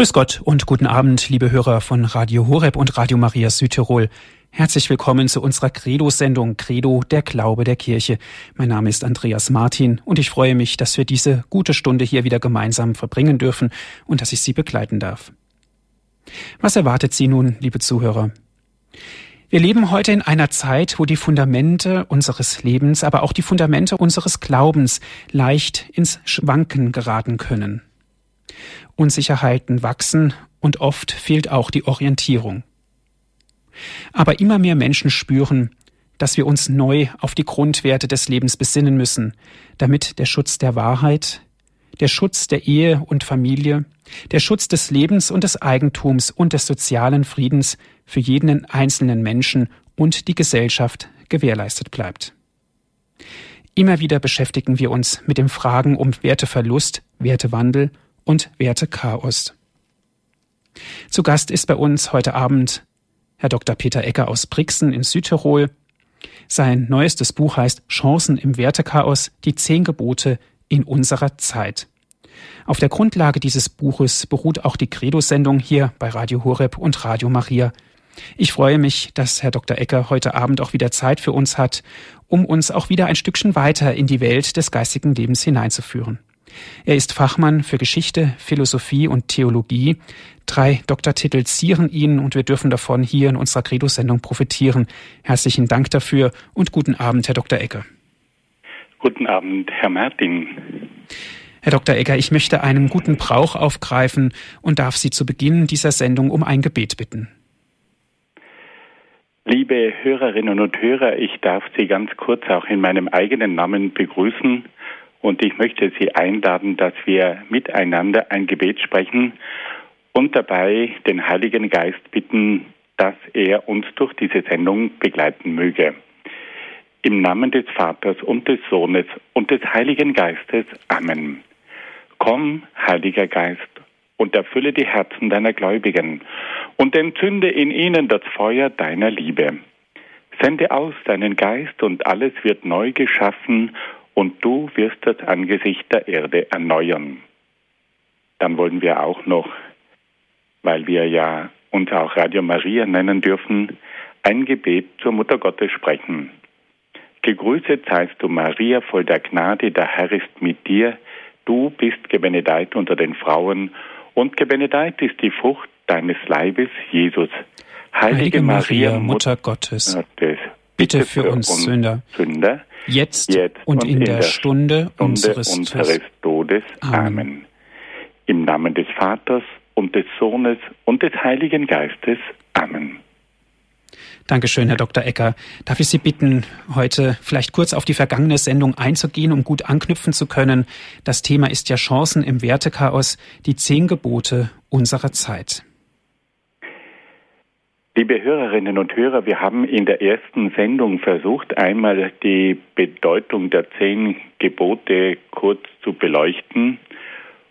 Grüß Gott und guten Abend, liebe Hörer von Radio Horeb und Radio Maria Südtirol. Herzlich willkommen zu unserer Credo-Sendung Credo, der Glaube der Kirche. Mein Name ist Andreas Martin und ich freue mich, dass wir diese gute Stunde hier wieder gemeinsam verbringen dürfen und dass ich Sie begleiten darf. Was erwartet Sie nun, liebe Zuhörer? Wir leben heute in einer Zeit, wo die Fundamente unseres Lebens, aber auch die Fundamente unseres Glaubens leicht ins Schwanken geraten können. Unsicherheiten wachsen und oft fehlt auch die Orientierung. Aber immer mehr Menschen spüren, dass wir uns neu auf die Grundwerte des Lebens besinnen müssen, damit der Schutz der Wahrheit, der Schutz der Ehe und Familie, der Schutz des Lebens und des Eigentums und des sozialen Friedens für jeden einzelnen Menschen und die Gesellschaft gewährleistet bleibt. Immer wieder beschäftigen wir uns mit den Fragen um Werteverlust, Wertewandel und Wertechaos. Zu Gast ist bei uns heute Abend Herr Dr. Peter Ecker aus Brixen in Südtirol. Sein neuestes Buch heißt Chancen im Wertechaos, die zehn Gebote in unserer Zeit. Auf der Grundlage dieses Buches beruht auch die Credo-Sendung hier bei Radio Horeb und Radio Maria. Ich freue mich, dass Herr Dr. Ecker heute Abend auch wieder Zeit für uns hat, um uns auch wieder ein Stückchen weiter in die Welt des geistigen Lebens hineinzuführen. Er ist Fachmann für Geschichte, Philosophie und Theologie. Drei Doktortitel zieren ihn und wir dürfen davon hier in unserer Credo-Sendung profitieren. Herzlichen Dank dafür und guten Abend, Herr Dr. Ecker. Guten Abend, Herr Martin. Herr Dr. Egger, ich möchte einen guten Brauch aufgreifen und darf Sie zu Beginn dieser Sendung um ein Gebet bitten. Liebe Hörerinnen und Hörer, ich darf Sie ganz kurz auch in meinem eigenen Namen begrüßen und ich möchte Sie einladen, dass wir miteinander ein Gebet sprechen und dabei den Heiligen Geist bitten, dass er uns durch diese Sendung begleiten möge. Im Namen des Vaters und des Sohnes und des Heiligen Geistes. Amen. Komm, Heiliger Geist, und erfülle die Herzen deiner Gläubigen und entzünde in ihnen das Feuer deiner Liebe. Sende aus deinen Geist und alles wird neu geschaffen und du wirst das Angesicht der Erde erneuern. Dann wollen wir auch noch, weil wir ja uns auch Radio Maria nennen dürfen, ein Gebet zur Mutter Gottes sprechen. Gegrüßet seist du, Maria, voll der Gnade, der Herr ist mit dir. Du bist gebenedeit unter den Frauen, und gebenedeit ist die Frucht deines Leibes, Jesus. Heilige, Heilige Maria, Mutter Gottes, Gottes bitte für, uns, Sünder, Sünder jetzt, jetzt, und, in, in der, der Stunde, Stunde unseres, unseres Todes. Amen. Amen. Im Namen des Vaters und des Sohnes und des Heiligen Geistes. Amen. Dankeschön, Herr Dr. Ecker. Darf ich Sie bitten, heute vielleicht kurz auf die vergangene Sendung einzugehen, um gut anknüpfen zu können? Das Thema ist ja Chancen im Wertechaos, die zehn Gebote unserer Zeit. Liebe Hörerinnen und Hörer, wir haben in der ersten Sendung versucht, einmal die Bedeutung der zehn Gebote kurz zu beleuchten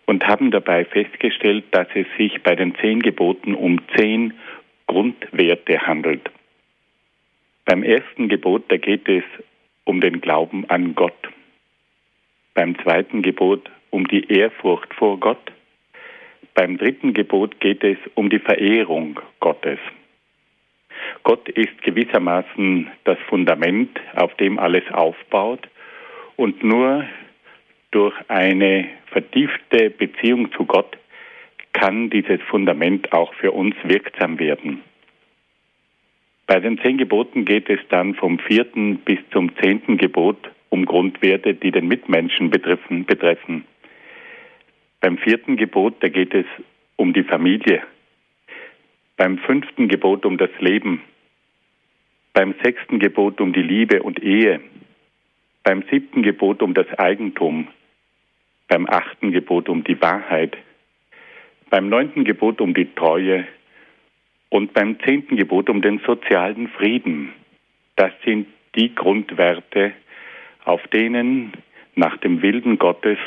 und haben dabei festgestellt, dass es sich bei den zehn Geboten um zehn Grundwerte handelt. Beim ersten Gebot, da geht es um den Glauben an Gott. Beim zweiten Gebot um die Ehrfurcht vor Gott. Beim dritten Gebot geht es um die Verehrung Gottes. Gott ist gewissermaßen das Fundament, auf dem alles aufbaut und nur durch eine vertiefte Beziehung zu Gott kann dieses Fundament auch für uns wirksam werden. Bei den zehn Geboten geht es dann vom vierten bis zum zehnten Gebot um Grundwerte, die den Mitmenschen betreffen. Beim vierten Gebot, da geht es um die Familie. Beim fünften Gebot um das Leben. Beim sechsten Gebot um die Liebe und Ehe. Beim siebten Gebot um das Eigentum. Beim achten Gebot um die Wahrheit. Beim neunten Gebot um die Treue und beim zehnten Gebot um den sozialen Frieden. Das sind die Grundwerte, auf denen nach dem Willen Gottes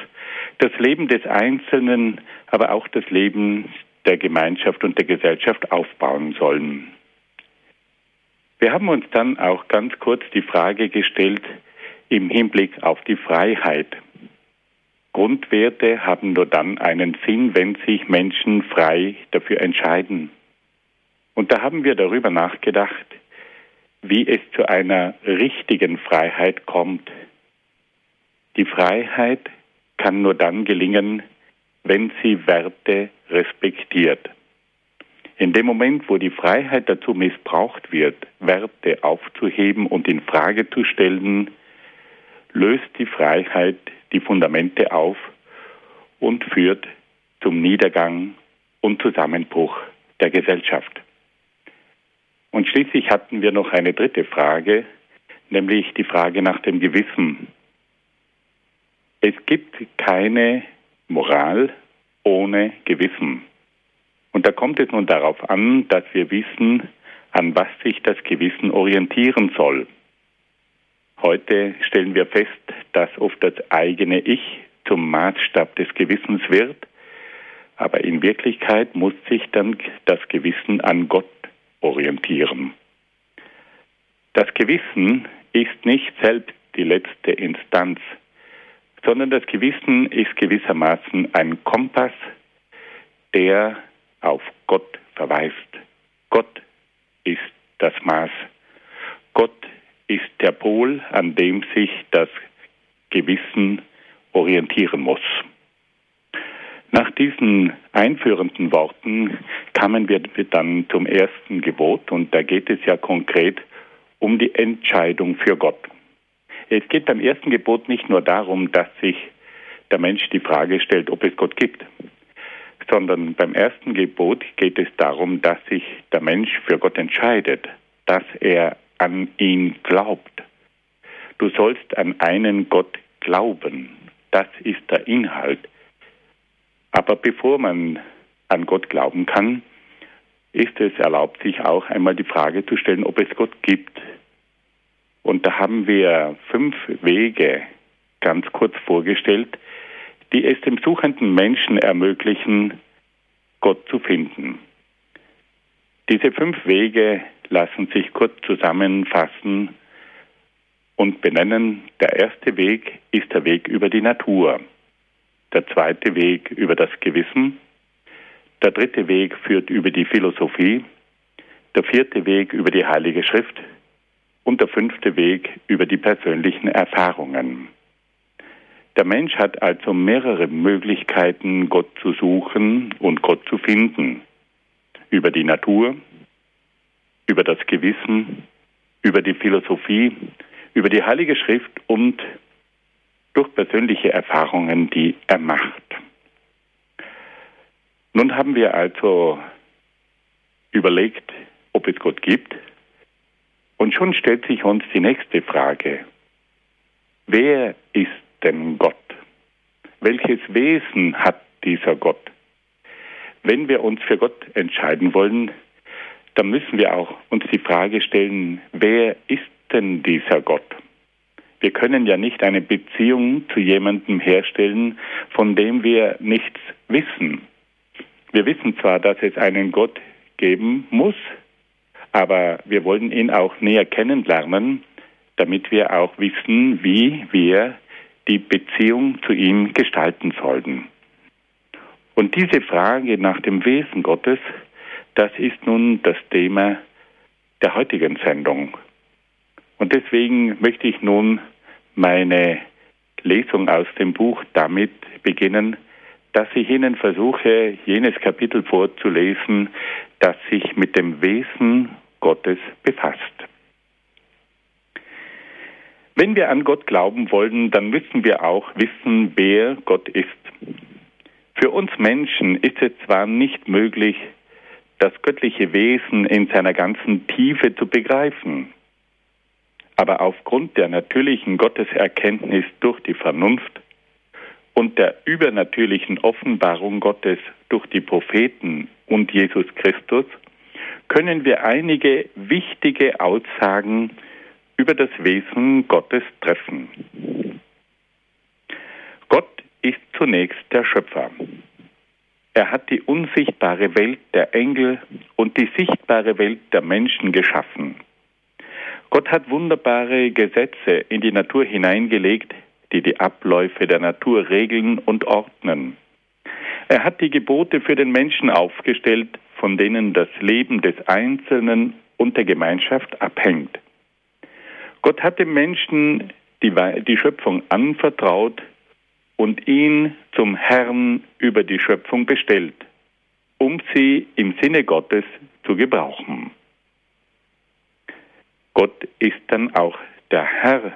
das Leben des Einzelnen, aber auch das Leben der Gemeinschaft und der Gesellschaft aufbauen sollen. Wir haben uns dann auch ganz kurz die Frage gestellt im Hinblick auf die Freiheit. Grundwerte haben nur dann einen Sinn, wenn sich Menschen frei dafür entscheiden. Und da haben wir darüber nachgedacht, wie es zu einer richtigen Freiheit kommt. Die Freiheit kann nur dann gelingen, wenn sie Werte respektiert. In dem Moment, wo die Freiheit dazu missbraucht wird, Werte aufzuheben und in Frage zu stellen, löst die Freiheit die Fundamente auf und führt zum Niedergang und Zusammenbruch der Gesellschaft. Und schließlich hatten wir noch eine dritte Frage, nämlich die Frage nach dem Gewissen. Es gibt keine Moral ohne Gewissen. Und da kommt es nun darauf an, dass wir wissen, an was sich das Gewissen orientieren soll. Heute stellen wir fest, dass oft das eigene Ich zum Maßstab des Gewissens wird, aber in Wirklichkeit muss sich dann das Gewissen an Gott orientieren. Das Gewissen ist nicht selbst die letzte Instanz, sondern das Gewissen ist gewissermaßen ein Kompass, der auf Gott verweist. Gott ist das Maß. Gott ist der Pol, an dem sich das Gewissen orientieren muss. Nach diesen einführenden Worten kamen wir dann zum ersten Gebot und da geht es ja konkret um die Entscheidung für Gott. Es geht beim ersten Gebot nicht nur darum, dass sich der Mensch die Frage stellt, ob es Gott gibt, sondern beim ersten Gebot geht es darum, dass sich der Mensch für Gott entscheidet, dass er an ihn glaubt. Du sollst an einen Gott glauben. Das ist der Inhalt. Aber bevor man an Gott glauben kann, ist es erlaubt, sich auch einmal die Frage zu stellen, ob es Gott gibt. Und da haben wir fünf Wege ganz kurz vorgestellt, die es dem suchenden Menschen ermöglichen, Gott zu finden. Diese fünf Wege lassen sich kurz zusammenfassen und benennen, der erste Weg ist der Weg über die Natur, der zweite Weg über das Gewissen, der dritte Weg führt über die Philosophie, der vierte Weg über die Heilige Schrift und der fünfte Weg über die persönlichen Erfahrungen. Der Mensch hat also mehrere Möglichkeiten, Gott zu suchen und Gott zu finden. Über die Natur, über das Gewissen, über die Philosophie, über die Heilige Schrift und durch persönliche Erfahrungen, die er macht. Nun haben wir also überlegt, ob es Gott gibt. Und schon stellt sich uns die nächste Frage. Wer ist denn Gott? Welches Wesen hat dieser Gott? Wenn wir uns für Gott entscheiden wollen, dann müssen wir auch uns die Frage stellen, wer ist denn dieser Gott? Wir können ja nicht eine Beziehung zu jemandem herstellen, von dem wir nichts wissen. Wir wissen zwar, dass es einen Gott geben muss, aber wir wollen ihn auch näher kennenlernen, damit wir auch wissen, wie wir die Beziehung zu ihm gestalten sollten. Und diese Frage nach dem Wesen Gottes, das ist nun das Thema der heutigen Sendung. Und deswegen möchte ich nun meine Lesung aus dem Buch damit beginnen, dass ich Ihnen versuche, jenes Kapitel vorzulesen, das sich mit dem Wesen Gottes befasst. Wenn wir an Gott glauben wollen, dann müssen wir auch wissen, wer Gott ist. Für uns Menschen ist es zwar nicht möglich, das göttliche Wesen in seiner ganzen Tiefe zu begreifen, aber aufgrund der natürlichen Gotteserkenntnis durch die Vernunft und der übernatürlichen Offenbarung Gottes durch die Propheten und Jesus Christus können wir einige wichtige Aussagen über das Wesen Gottes treffen. Gott ist zunächst der Schöpfer. Er hat die unsichtbare Welt der Engel und die sichtbare Welt der Menschen geschaffen. Gott hat wunderbare Gesetze in die Natur hineingelegt, die die Abläufe der Natur regeln und ordnen. Er hat die Gebote für den Menschen aufgestellt, von denen das Leben des Einzelnen und der Gemeinschaft abhängt. Gott hat dem Menschen die, die Schöpfung anvertraut und ihn zum Herrn über die Schöpfung bestellt, um sie im Sinne Gottes zu gebrauchen. Gott ist dann auch der Herr.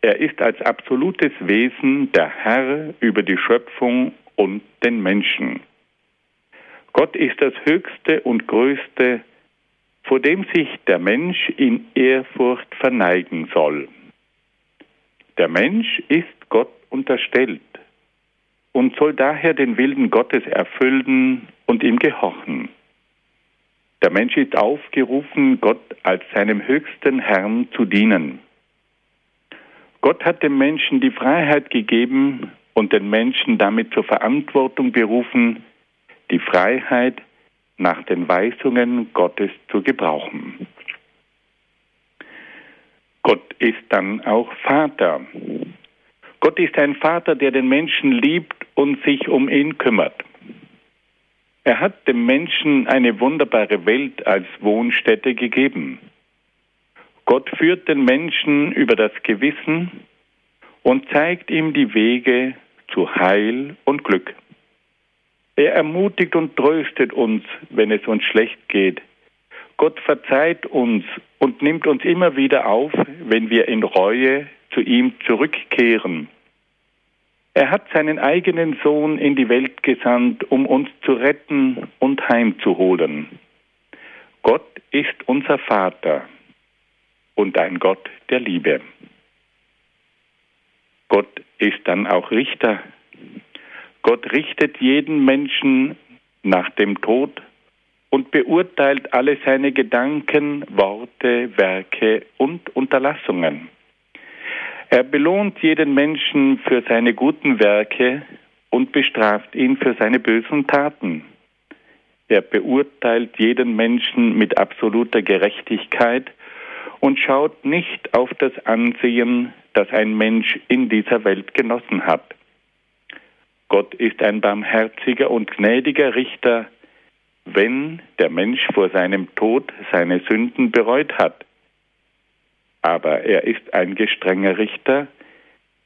Er ist als absolutes Wesen der Herr über die Schöpfung und den Menschen. Gott ist das Höchste und Größte, vor dem sich der Mensch in Ehrfurcht verneigen soll. Der Mensch ist Gott unterstellt und soll daher den Willen Gottes erfüllen und ihm gehorchen. Der Mensch ist aufgerufen, Gott als seinem höchsten Herrn zu dienen. Gott hat dem Menschen die Freiheit gegeben und den Menschen damit zur Verantwortung berufen, die Freiheit nach den Weisungen Gottes zu gebrauchen. Gott ist dann auch Vater. Gott ist ein Vater, der den Menschen liebt und sich um ihn kümmert. Er hat dem Menschen eine wunderbare Welt als Wohnstätte gegeben. Gott führt den Menschen über das Gewissen und zeigt ihm die Wege zu Heil und Glück. Er ermutigt und tröstet uns, wenn es uns schlecht geht. Gott verzeiht uns und nimmt uns immer wieder auf, wenn wir in Reue zu ihm zurückkehren. Er hat seinen eigenen Sohn in die Welt gesandt, um uns zu retten und heimzuholen. Gott ist unser Vater und ein Gott der Liebe. Gott ist dann auch Richter. Gott richtet jeden Menschen nach dem Tod und beurteilt alle seine Gedanken, Worte, Werke und Unterlassungen. Er belohnt jeden Menschen für seine guten Werke und bestraft ihn für seine bösen Taten. Er beurteilt jeden Menschen mit absoluter Gerechtigkeit und schaut nicht auf das Ansehen, das ein Mensch in dieser Welt genossen hat. Gott ist ein barmherziger und gnädiger Richter, wenn der Mensch vor seinem Tod seine Sünden bereut hat aber er ist ein gestrenger Richter,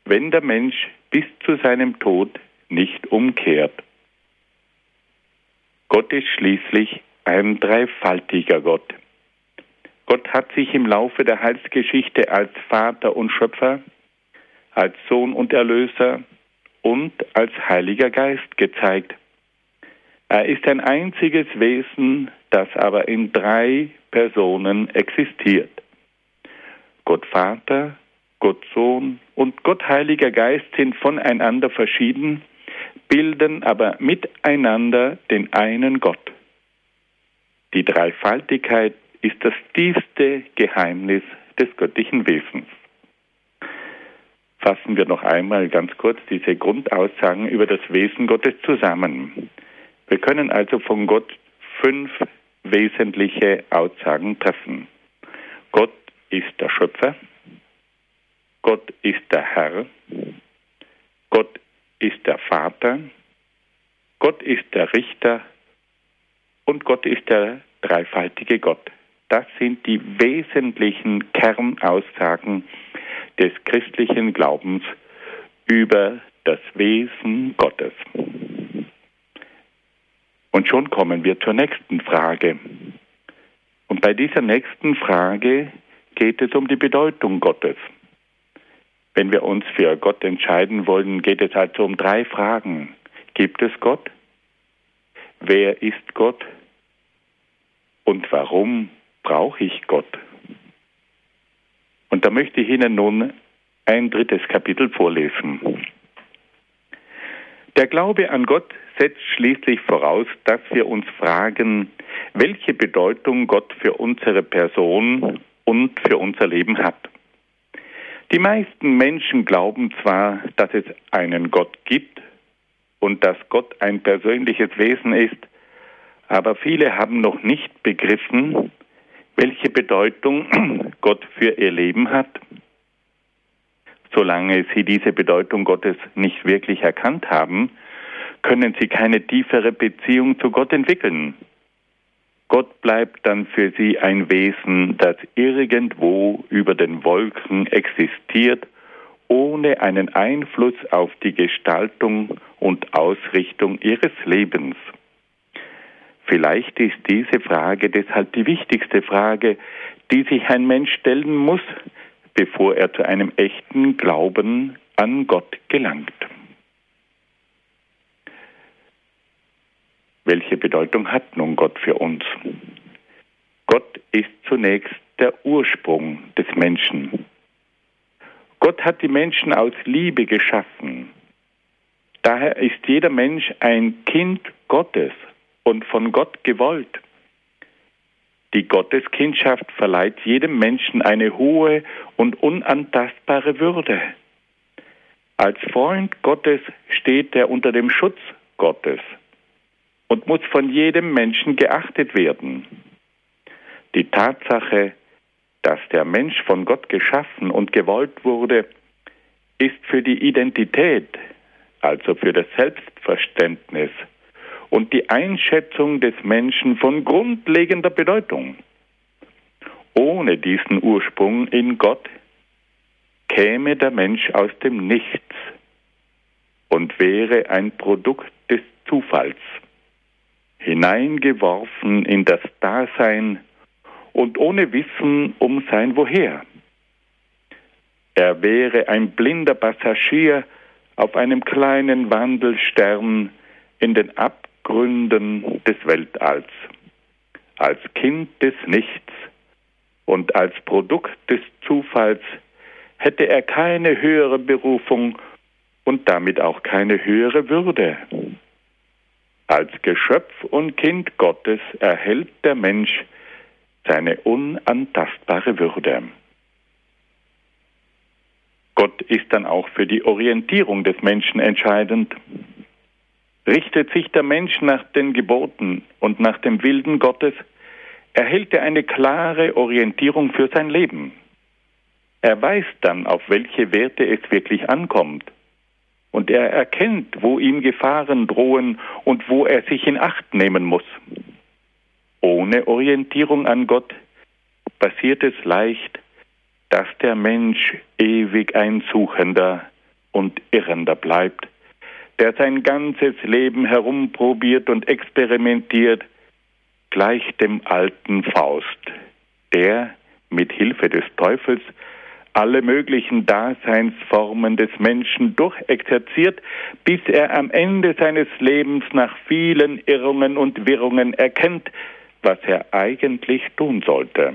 wenn der Mensch bis zu seinem Tod nicht umkehrt. Gott ist schließlich ein dreifaltiger Gott. Gott hat sich im Laufe der Heilsgeschichte als Vater und Schöpfer, als Sohn und Erlöser und als Heiliger Geist gezeigt. Er ist ein einziges Wesen, das aber in drei Personen existiert. Gott Vater, Gott Sohn und Gott Heiliger Geist sind voneinander verschieden, bilden aber miteinander den einen Gott. Die Dreifaltigkeit ist das tiefste Geheimnis des göttlichen Wesens. Fassen wir noch einmal ganz kurz diese Grundaussagen über das Wesen Gottes zusammen. Wir können also von Gott fünf wesentliche Aussagen treffen. Gott ist der Schöpfer, Gott ist der Herr, Gott ist der Vater, Gott ist der Richter und Gott ist der dreifaltige Gott. Das sind die wesentlichen Kernaussagen des christlichen Glaubens über das Wesen Gottes. Und schon kommen wir zur nächsten Frage. Und bei dieser nächsten Frage geht es um die Bedeutung Gottes. Wenn wir uns für Gott entscheiden wollen, geht es also um drei Fragen. Gibt es Gott? Wer ist Gott? Und warum brauche ich Gott? Und da möchte ich Ihnen nun ein drittes Kapitel vorlesen. Der Glaube an Gott setzt schließlich voraus, dass wir uns fragen, welche Bedeutung Gott für unsere Person und für unser Leben hat. Die meisten Menschen glauben zwar, dass es einen Gott gibt und dass Gott ein persönliches Wesen ist, aber viele haben noch nicht begriffen, welche Bedeutung Gott für ihr Leben hat. Solange sie diese Bedeutung Gottes nicht wirklich erkannt haben, können sie keine tiefere Beziehung zu Gott entwickeln. Gott bleibt dann für sie ein Wesen, das irgendwo über den Wolken existiert, ohne einen Einfluss auf die Gestaltung und Ausrichtung ihres Lebens. Vielleicht ist diese Frage deshalb die wichtigste Frage, die sich ein Mensch stellen muss, bevor er zu einem echten Glauben an Gott gelangt. Welche Bedeutung hat nun Gott für uns? Gott ist zunächst der Ursprung des Menschen. Gott hat die Menschen aus Liebe geschaffen. Daher ist jeder Mensch ein Kind Gottes und von Gott gewollt. Die Gotteskindschaft verleiht jedem Menschen eine hohe und unantastbare Würde. Als Freund Gottes steht er unter dem Schutz Gottes und muss von jedem Menschen geachtet werden. Die Tatsache, dass der Mensch von Gott geschaffen und gewollt wurde, ist für die Identität, also für das Selbstverständnis und die Einschätzung des Menschen von grundlegender Bedeutung. Ohne diesen Ursprung in Gott käme der Mensch aus dem Nichts und wäre ein Produkt des Zufalls hineingeworfen in das Dasein und ohne Wissen um sein Woher. Er wäre ein blinder Passagier auf einem kleinen Wandelstern in den Abgründen des Weltalls, als Kind des Nichts und als Produkt des Zufalls hätte er keine höhere Berufung und damit auch keine höhere Würde. Als Geschöpf und Kind Gottes erhält der Mensch seine unantastbare Würde. Gott ist dann auch für die Orientierung des Menschen entscheidend. Richtet sich der Mensch nach den Geboten und nach dem Wilden Gottes, erhält er eine klare Orientierung für sein Leben. Er weiß dann, auf welche Werte es wirklich ankommt und er erkennt, wo ihm Gefahren drohen und wo er sich in Acht nehmen muss. Ohne Orientierung an Gott passiert es leicht, dass der Mensch ewig ein Suchender und Irrender bleibt, der sein ganzes Leben herumprobiert und experimentiert, gleich dem alten Faust, der mit Hilfe des Teufels alle möglichen Daseinsformen des Menschen durchexerziert, bis er am Ende seines Lebens nach vielen Irrungen und Wirrungen erkennt, was er eigentlich tun sollte.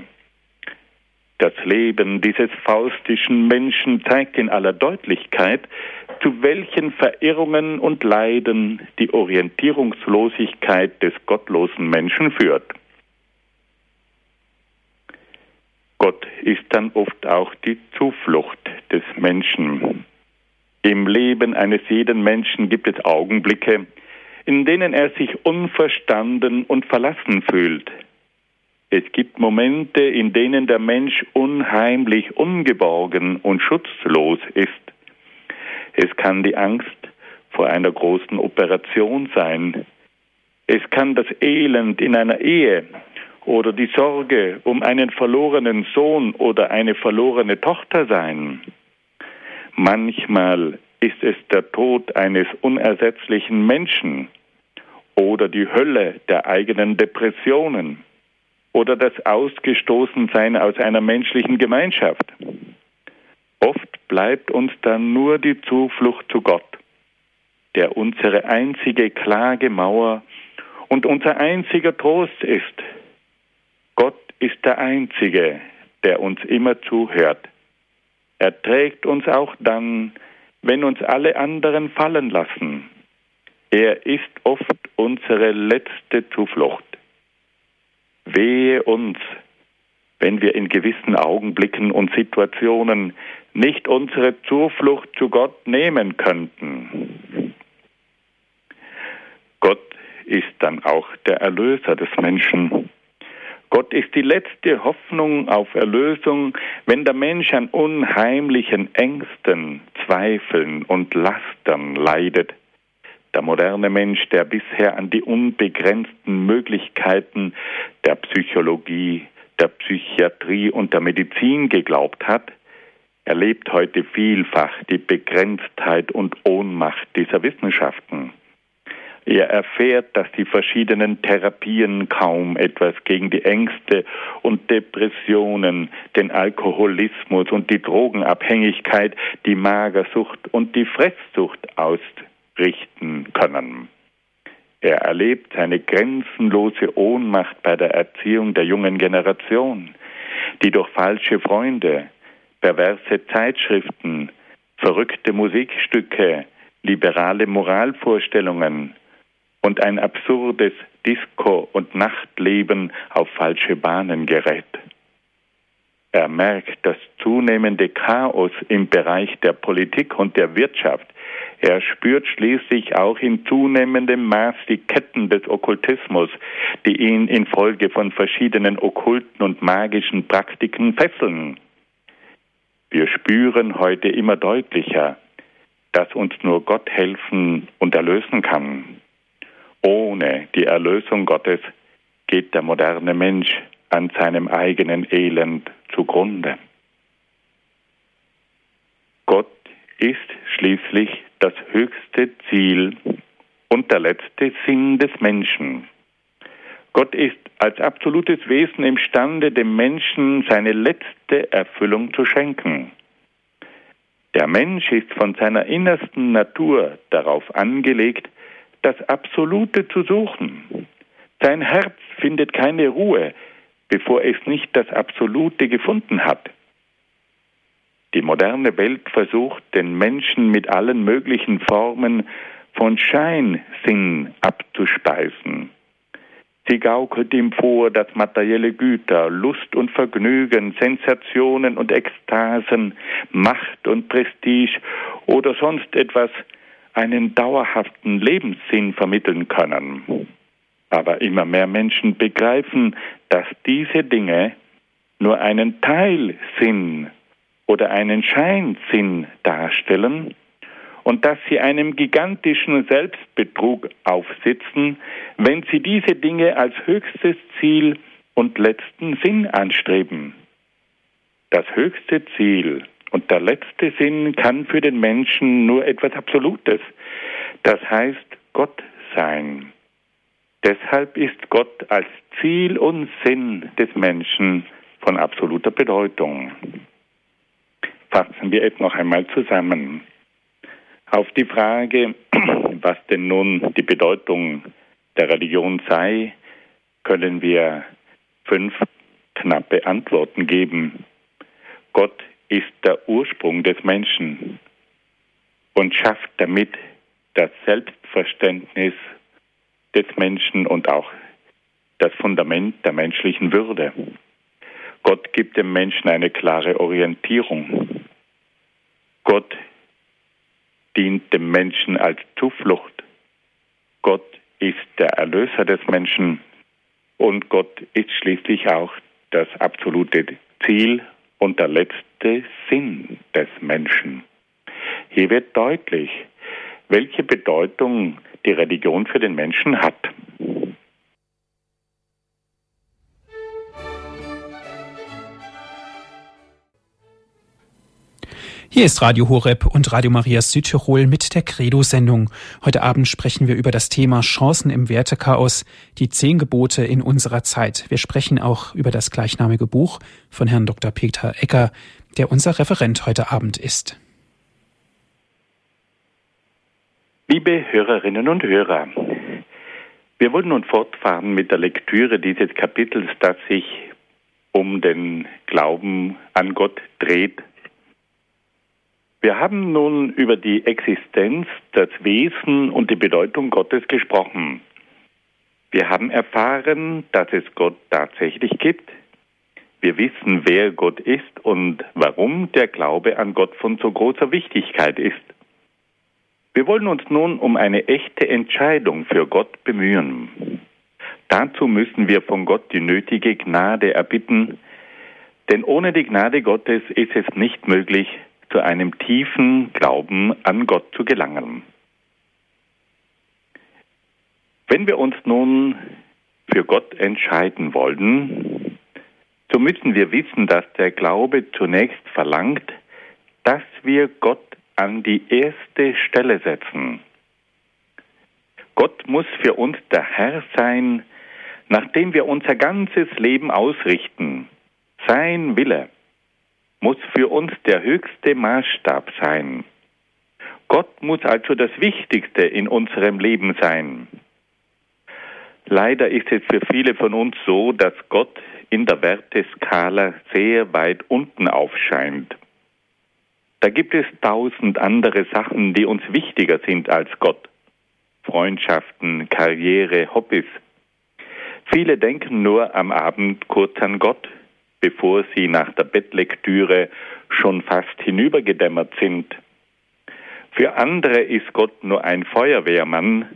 Das Leben dieses faustischen Menschen zeigt in aller Deutlichkeit, zu welchen Verirrungen und Leiden die Orientierungslosigkeit des gottlosen Menschen führt. Gott ist dann oft auch die Zuflucht des Menschen. Im Leben eines jeden Menschen gibt es Augenblicke, in denen er sich unverstanden und verlassen fühlt. Es gibt Momente, in denen der Mensch unheimlich ungeborgen und schutzlos ist. Es kann die Angst vor einer großen Operation sein. Es kann das Elend in einer Ehe oder die Sorge um einen verlorenen Sohn oder eine verlorene Tochter sein. Manchmal ist es der Tod eines unersetzlichen Menschen oder die Hölle der eigenen Depressionen oder das Ausgestoßensein aus einer menschlichen Gemeinschaft. Oft bleibt uns dann nur die Zuflucht zu Gott, der unsere einzige Klagemauer und unser einziger Trost ist, Gott ist der Einzige, der uns immer zuhört. Er trägt uns auch dann, wenn uns alle anderen fallen lassen. Er ist oft unsere letzte Zuflucht. Wehe uns, wenn wir in gewissen Augenblicken und Situationen nicht unsere Zuflucht zu Gott nehmen könnten. Gott ist dann auch der Erlöser des Menschen. Gott ist die letzte Hoffnung auf Erlösung, wenn der Mensch an unheimlichen Ängsten, Zweifeln und Lastern leidet. Der moderne Mensch, der bisher an die unbegrenzten Möglichkeiten der Psychologie, der Psychiatrie und der Medizin geglaubt hat, erlebt heute vielfach die Begrenztheit und Ohnmacht dieser Wissenschaften. Er erfährt, dass die verschiedenen Therapien kaum etwas gegen die Ängste und Depressionen, den Alkoholismus und die Drogenabhängigkeit, die Magersucht und die Fresssucht ausrichten können. Er erlebt seine grenzenlose Ohnmacht bei der Erziehung der jungen Generation, die durch falsche Freunde, perverse Zeitschriften, verrückte Musikstücke, liberale Moralvorstellungen, und ein absurdes Disco- und Nachtleben auf falsche Bahnen gerät. Er merkt das zunehmende Chaos im Bereich der Politik und der Wirtschaft. Er spürt schließlich auch in zunehmendem Maß die Ketten des Okkultismus, die ihn infolge von verschiedenen okkulten und magischen Praktiken fesseln. Wir spüren heute immer deutlicher, dass uns nur Gott helfen und erlösen kann. Ohne die Erlösung Gottes geht der moderne Mensch an seinem eigenen Elend zugrunde. Gott ist schließlich das höchste Ziel und der letzte Sinn des Menschen. Gott ist als absolutes Wesen imstande, dem Menschen seine letzte Erfüllung zu schenken. Der Mensch ist von seiner innersten Natur darauf angelegt, das Absolute zu suchen. Sein Herz findet keine Ruhe, bevor es nicht das Absolute gefunden hat. Die moderne Welt versucht, den Menschen mit allen möglichen Formen von Scheinsinn abzuspeisen. Sie gaukelt ihm vor, dass materielle Güter, Lust und Vergnügen, Sensationen und Ekstasen, Macht und Prestige oder sonst etwas einen dauerhaften Lebenssinn vermitteln können. Aber immer mehr Menschen begreifen, dass diese Dinge nur einen Teilsinn oder einen Scheinsinn darstellen und dass sie einem gigantischen Selbstbetrug aufsitzen, wenn sie diese Dinge als höchstes Ziel und letzten Sinn anstreben. Das höchste Ziel und der letzte Sinn kann für den Menschen nur etwas Absolutes, das heißt Gott sein. Deshalb ist Gott als Ziel und Sinn des Menschen von absoluter Bedeutung. Fassen wir es noch einmal zusammen. Auf die Frage, was denn nun die Bedeutung der Religion sei, können wir fünf knappe Antworten geben. Gott ist der Ursprung des Menschen und schafft damit das Selbstverständnis des Menschen und auch das Fundament der menschlichen Würde. Gott gibt dem Menschen eine klare Orientierung. Gott dient dem Menschen als Zuflucht. Gott ist der Erlöser des Menschen und Gott ist schließlich auch das absolute Ziel und der letzte Sinn des Menschen. Hier wird deutlich, welche Bedeutung die Religion für den Menschen hat. Hier ist Radio Horeb und Radio Maria Südtirol mit der Credo-Sendung. Heute Abend sprechen wir über das Thema Chancen im Wertechaos, die zehn Gebote in unserer Zeit. Wir sprechen auch über das gleichnamige Buch von Herrn Dr. Peter Ecker, der unser Referent heute Abend ist. Liebe Hörerinnen und Hörer, wir wollen nun fortfahren mit der Lektüre dieses Kapitels, das sich um den Glauben an Gott dreht wir haben nun über die Existenz, das Wesen und die Bedeutung Gottes gesprochen. Wir haben erfahren, dass es Gott tatsächlich gibt. Wir wissen, wer Gott ist und warum der Glaube an Gott von so großer Wichtigkeit ist. Wir wollen uns nun um eine echte Entscheidung für Gott bemühen. Dazu müssen wir von Gott die nötige Gnade erbitten, denn ohne die Gnade Gottes ist es nicht möglich, zu einem tiefen Glauben an Gott zu gelangen. Wenn wir uns nun für Gott entscheiden wollen, so müssen wir wissen, dass der Glaube zunächst verlangt, dass wir Gott an die erste Stelle setzen. Gott muss für uns der Herr sein, nach dem wir unser ganzes Leben ausrichten. Sein Wille muss für uns der höchste Maßstab sein. Gott muss also das Wichtigste in unserem Leben sein. Leider ist es für viele von uns so, dass Gott in der Werteskala sehr weit unten aufscheint. Da gibt es tausend andere Sachen, die uns wichtiger sind als Gott. Freundschaften, Karriere, Hobbys. Viele denken nur am Abend kurz an Gott, bevor sie nach der Bettlektüre schon fast hinübergedämmert sind. Für andere ist Gott nur ein Feuerwehrmann,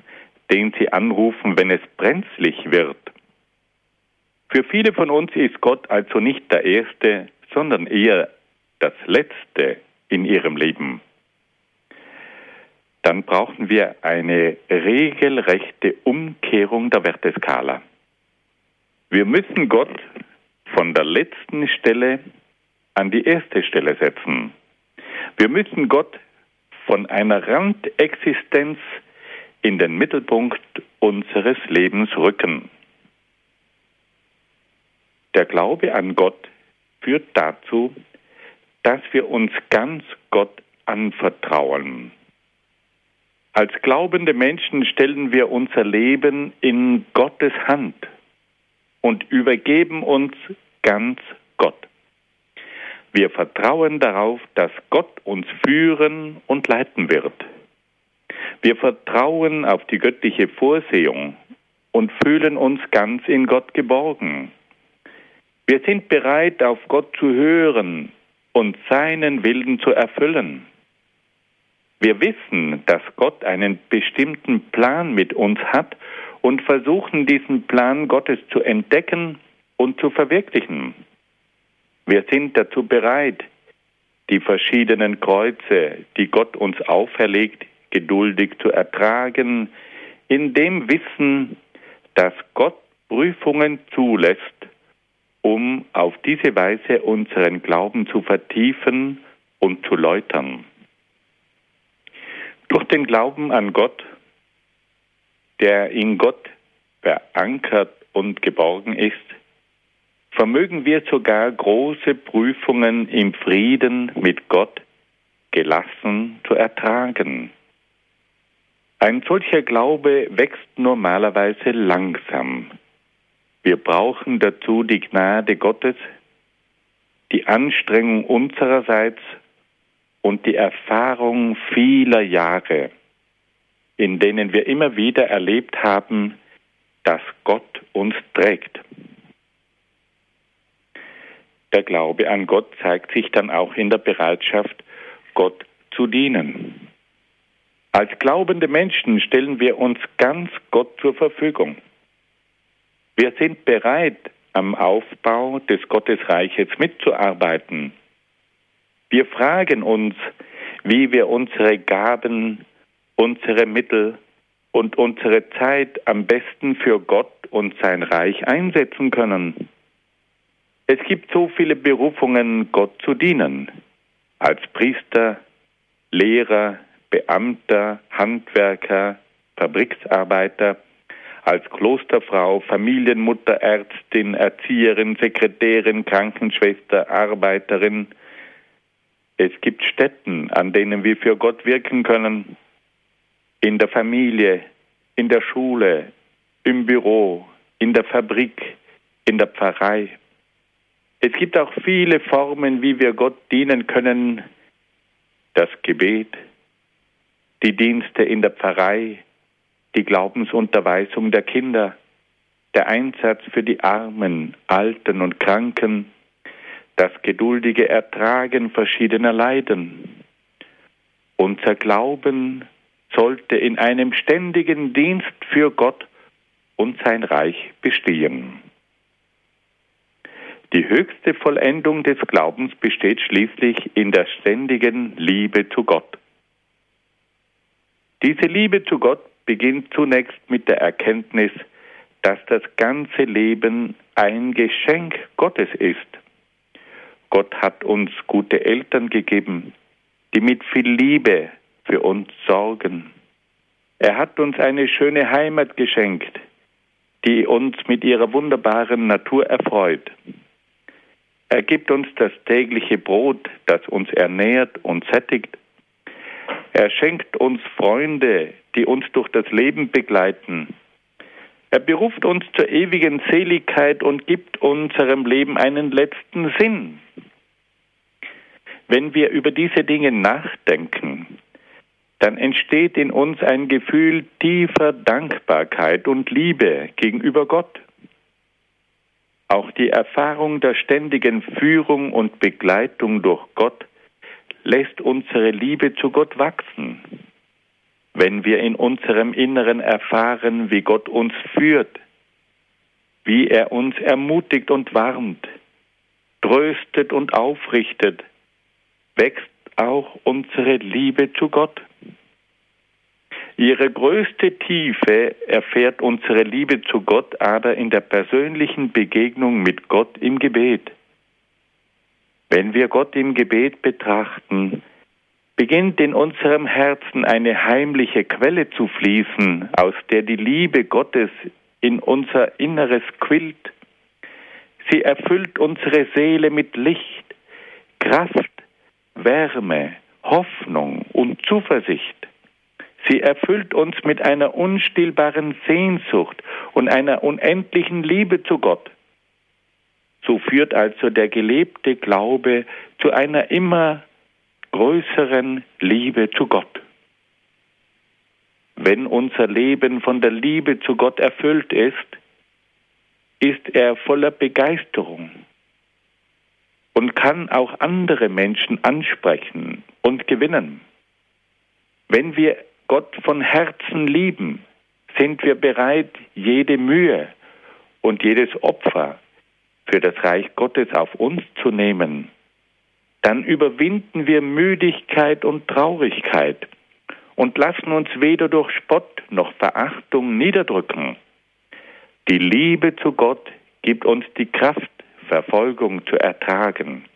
den sie anrufen, wenn es brenzlig wird. Für viele von uns ist Gott also nicht der Erste, sondern eher das Letzte in ihrem Leben. Dann brauchen wir eine regelrechte Umkehrung der Werteskala. Wir müssen Gott von der letzten Stelle an die erste Stelle setzen. Wir müssen Gott von einer Randexistenz in den Mittelpunkt unseres Lebens rücken. Der Glaube an Gott führt dazu, dass wir uns ganz Gott anvertrauen. Als glaubende Menschen stellen wir unser Leben in Gottes Hand und übergeben uns ganz Gott. Wir vertrauen darauf, dass Gott uns führen und leiten wird. Wir vertrauen auf die göttliche Vorsehung und fühlen uns ganz in Gott geborgen. Wir sind bereit, auf Gott zu hören und seinen Willen zu erfüllen. Wir wissen, dass Gott einen bestimmten Plan mit uns hat und versuchen diesen Plan Gottes zu entdecken und zu verwirklichen. Wir sind dazu bereit, die verschiedenen Kreuze, die Gott uns auferlegt, geduldig zu ertragen, in dem Wissen, dass Gott Prüfungen zulässt, um auf diese Weise unseren Glauben zu vertiefen und zu läutern. Durch den Glauben an Gott, der in Gott verankert und geborgen ist, vermögen wir sogar große Prüfungen im Frieden mit Gott gelassen zu ertragen. Ein solcher Glaube wächst normalerweise langsam. Wir brauchen dazu die Gnade Gottes, die Anstrengung unsererseits und die Erfahrung vieler Jahre, in denen wir immer wieder erlebt haben, dass Gott uns trägt. Der Glaube an Gott zeigt sich dann auch in der Bereitschaft, Gott zu dienen. Als glaubende Menschen stellen wir uns ganz Gott zur Verfügung. Wir sind bereit, am Aufbau des Gottesreiches mitzuarbeiten. Wir fragen uns, wie wir unsere Gaben, unsere Mittel und unsere Zeit am besten für Gott und sein Reich einsetzen können. Es gibt so viele Berufungen, Gott zu dienen, als Priester, Lehrer, Beamter, Handwerker, Fabriksarbeiter, als Klosterfrau, Familienmutter, Ärztin, Erzieherin, Sekretärin, Krankenschwester, Arbeiterin. Es gibt Stätten, an denen wir für Gott wirken können. In der Familie, in der Schule, im Büro, in der Fabrik, in der Pfarrei. Es gibt auch viele Formen, wie wir Gott dienen können. Das Gebet, die Dienste in der Pfarrei, die Glaubensunterweisung der Kinder, der Einsatz für die Armen, Alten und Kranken, das geduldige Ertragen verschiedener Leiden. Unser Glauben sollte in einem ständigen Dienst für Gott und sein Reich bestehen. Die höchste Vollendung des Glaubens besteht schließlich in der ständigen Liebe zu Gott. Diese Liebe zu Gott beginnt zunächst mit der Erkenntnis, dass das ganze Leben ein Geschenk Gottes ist. Gott hat uns gute Eltern gegeben, die mit viel Liebe für uns sorgen. Er hat uns eine schöne Heimat geschenkt, die uns mit ihrer wunderbaren Natur erfreut. Er gibt uns das tägliche Brot, das uns ernährt und sättigt. Er schenkt uns Freunde, die uns durch das Leben begleiten. Er beruft uns zur ewigen Seligkeit und gibt unserem Leben einen letzten Sinn. Wenn wir über diese Dinge nachdenken, dann entsteht in uns ein Gefühl tiefer Dankbarkeit und Liebe gegenüber Gott. Auch die Erfahrung der ständigen Führung und Begleitung durch Gott lässt unsere Liebe zu Gott wachsen. Wenn wir in unserem Inneren erfahren, wie Gott uns führt, wie er uns ermutigt und warnt, tröstet und aufrichtet, wächst auch unsere Liebe zu Gott. Ihre größte Tiefe erfährt unsere Liebe zu Gott aber in der persönlichen Begegnung mit Gott im Gebet. Wenn wir Gott im Gebet betrachten, beginnt in unserem Herzen eine heimliche Quelle zu fließen, aus der die Liebe Gottes in unser Inneres quillt. Sie erfüllt unsere Seele mit Licht, Kraft, Wärme, Hoffnung und Zuversicht. Sie erfüllt uns mit einer unstillbaren Sehnsucht und einer unendlichen Liebe zu Gott. So führt also der gelebte Glaube zu einer immer größeren Liebe zu Gott. Wenn unser Leben von der Liebe zu Gott erfüllt ist, ist er voller Begeisterung und kann auch andere Menschen ansprechen und gewinnen. Wenn wir Gott von Herzen lieben, sind wir bereit, jede Mühe und jedes Opfer für das Reich Gottes auf uns zu nehmen. Dann überwinden wir Müdigkeit und Traurigkeit und lassen uns weder durch Spott noch Verachtung niederdrücken. Die Liebe zu Gott gibt uns die Kraft, Verfolgung zu ertragen.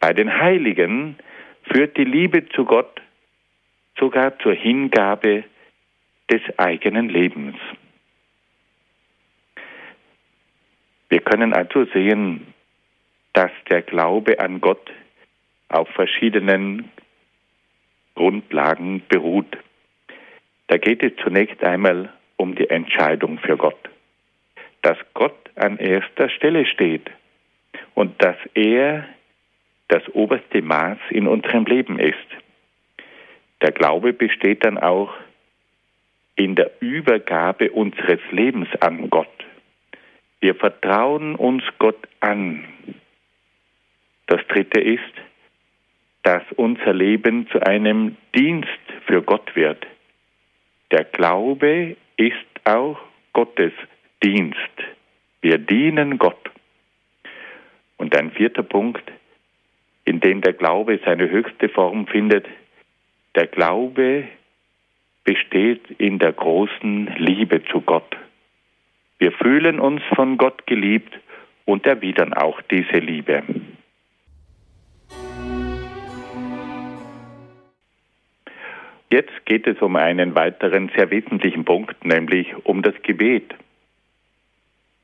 Bei den Heiligen führt die Liebe zu Gott sogar zur Hingabe des eigenen Lebens. Wir können also sehen, dass der Glaube an Gott auf verschiedenen Grundlagen beruht. Da geht es zunächst einmal um die Entscheidung für Gott, dass Gott an erster Stelle steht und dass er das oberste Maß in unserem Leben ist. Der Glaube besteht dann auch in der Übergabe unseres Lebens an Gott. Wir vertrauen uns Gott an. Das Dritte ist, dass unser Leben zu einem Dienst für Gott wird. Der Glaube ist auch Gottes Dienst. Wir dienen Gott. Und ein vierter Punkt, in dem der Glaube seine höchste Form findet, der Glaube besteht in der großen Liebe zu Gott. Wir fühlen uns von Gott geliebt und erwidern auch diese Liebe. Jetzt geht es um einen weiteren sehr wesentlichen Punkt, nämlich um das Gebet.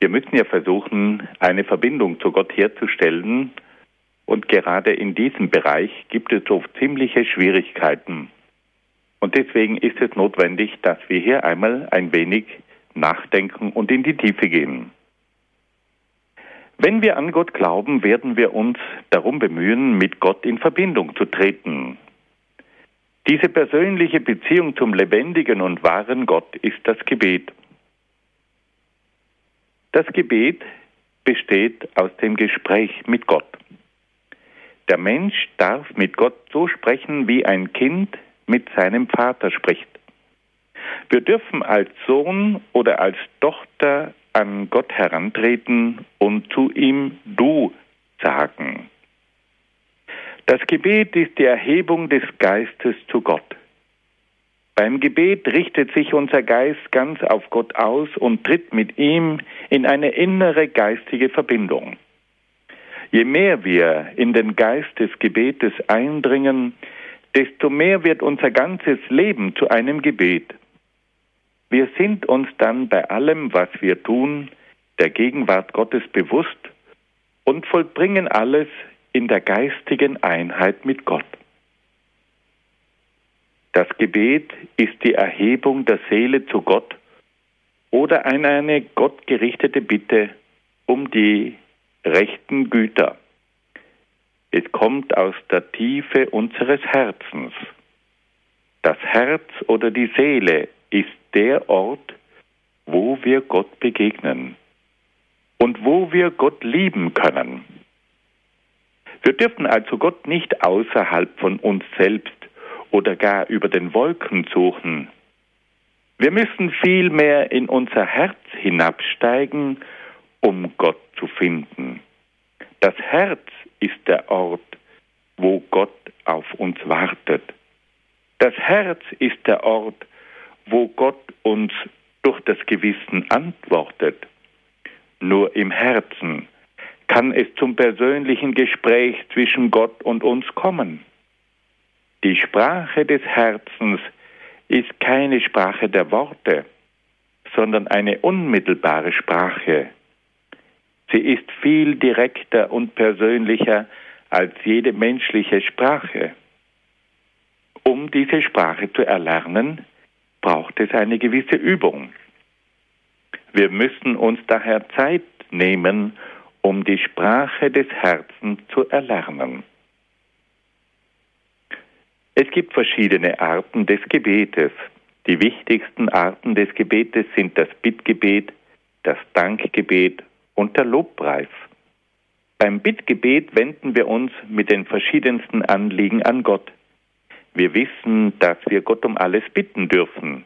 Wir müssen ja versuchen, eine Verbindung zu Gott herzustellen und gerade in diesem Bereich gibt es oft ziemliche Schwierigkeiten. Und deswegen ist es notwendig, dass wir hier einmal ein wenig nachdenken und in die Tiefe gehen. Wenn wir an Gott glauben, werden wir uns darum bemühen, mit Gott in Verbindung zu treten. Diese persönliche Beziehung zum lebendigen und wahren Gott ist das Gebet. Das Gebet besteht aus dem Gespräch mit Gott. Der Mensch darf mit Gott so sprechen, wie ein Kind mit seinem Vater spricht. Wir dürfen als Sohn oder als Tochter an Gott herantreten und zu ihm du sagen. Das Gebet ist die Erhebung des Geistes zu Gott. Beim Gebet richtet sich unser Geist ganz auf Gott aus und tritt mit ihm in eine innere geistige Verbindung. Je mehr wir in den Geist des Gebetes eindringen, desto mehr wird unser ganzes Leben zu einem Gebet. Wir sind uns dann bei allem, was wir tun, der Gegenwart Gottes bewusst und vollbringen alles in der geistigen Einheit mit Gott. Das Gebet ist die Erhebung der Seele zu Gott oder eine gottgerichtete Bitte um die rechten Güter. Es kommt aus der Tiefe unseres Herzens. Das Herz oder die Seele ist der Ort, wo wir Gott begegnen und wo wir Gott lieben können. Wir dürfen also Gott nicht außerhalb von uns selbst oder gar über den Wolken suchen. Wir müssen vielmehr in unser Herz hinabsteigen, um Gott zu finden. Das Herz ist der Ort, wo Gott auf uns wartet. Das Herz ist der Ort, wo Gott uns durch das Gewissen antwortet. Nur im Herzen kann es zum persönlichen Gespräch zwischen Gott und uns kommen. Die Sprache des Herzens ist keine Sprache der Worte, sondern eine unmittelbare Sprache. Sie ist viel direkter und persönlicher als jede menschliche Sprache. Um diese Sprache zu erlernen, braucht es eine gewisse Übung. Wir müssen uns daher Zeit nehmen, um die Sprache des Herzens zu erlernen. Es gibt verschiedene Arten des Gebetes. Die wichtigsten Arten des Gebetes sind das Bittgebet, das Dankgebet und der Lobpreis. Beim Bittgebet wenden wir uns mit den verschiedensten Anliegen an Gott. Wir wissen, dass wir Gott um alles bitten dürfen.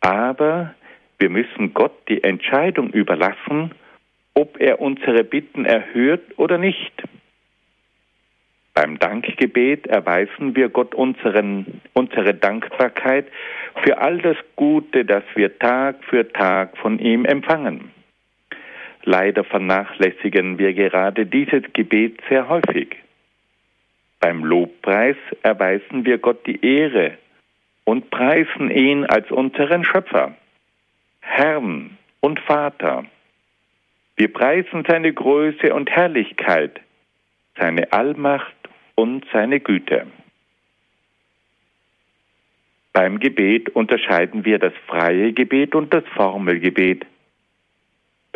Aber wir müssen Gott die Entscheidung überlassen, ob er unsere Bitten erhört oder nicht. Beim Dankgebet erweisen wir Gott unseren, unsere Dankbarkeit für all das Gute, das wir Tag für Tag von ihm empfangen. Leider vernachlässigen wir gerade dieses Gebet sehr häufig. Beim Lobpreis erweisen wir Gott die Ehre und preisen ihn als unseren Schöpfer, Herrn und Vater. Wir preisen seine Größe und Herrlichkeit, seine Allmacht und seine Güte. Beim Gebet unterscheiden wir das freie Gebet und das Formelgebet.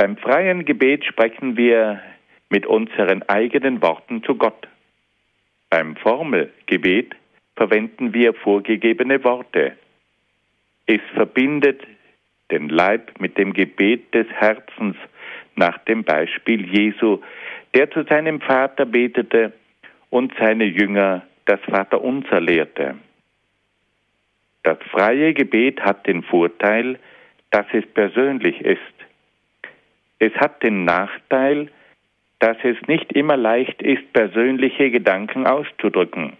Beim freien Gebet sprechen wir mit unseren eigenen Worten zu Gott. Beim Formelgebet verwenden wir vorgegebene Worte. Es verbindet den Leib mit dem Gebet des Herzens nach dem Beispiel Jesu, der zu seinem Vater betete, und seine Jünger das Vaterunser lehrte. Das freie Gebet hat den Vorteil, dass es persönlich ist. Es hat den Nachteil, dass es nicht immer leicht ist, persönliche Gedanken auszudrücken.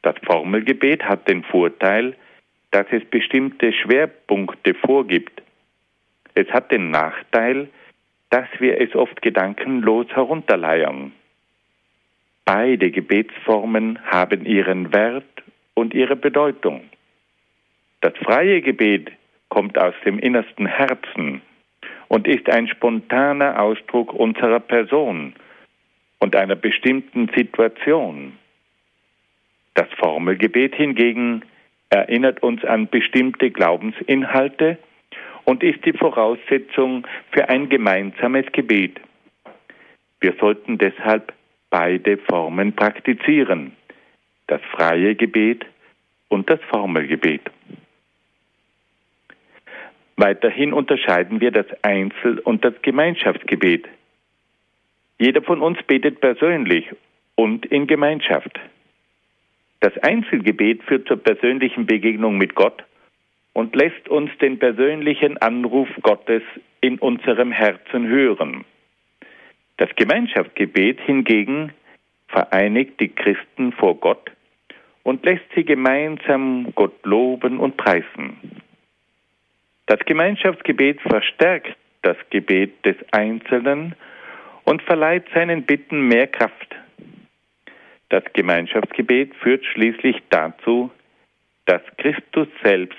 Das Formelgebet hat den Vorteil, dass es bestimmte Schwerpunkte vorgibt. Es hat den Nachteil, dass wir es oft gedankenlos herunterleiern. Beide Gebetsformen haben ihren Wert und ihre Bedeutung. Das freie Gebet kommt aus dem innersten Herzen und ist ein spontaner Ausdruck unserer Person und einer bestimmten Situation. Das Formelgebet hingegen erinnert uns an bestimmte Glaubensinhalte und ist die Voraussetzung für ein gemeinsames Gebet. Wir sollten deshalb beide Formen praktizieren, das freie Gebet und das Formelgebet. Weiterhin unterscheiden wir das Einzel- und das Gemeinschaftsgebet. Jeder von uns betet persönlich und in Gemeinschaft. Das Einzelgebet führt zur persönlichen Begegnung mit Gott und lässt uns den persönlichen Anruf Gottes in unserem Herzen hören. Das Gemeinschaftsgebet hingegen vereinigt die Christen vor Gott und lässt sie gemeinsam Gott loben und preisen. Das Gemeinschaftsgebet verstärkt das Gebet des Einzelnen und verleiht seinen Bitten mehr Kraft. Das Gemeinschaftsgebet führt schließlich dazu, dass Christus selbst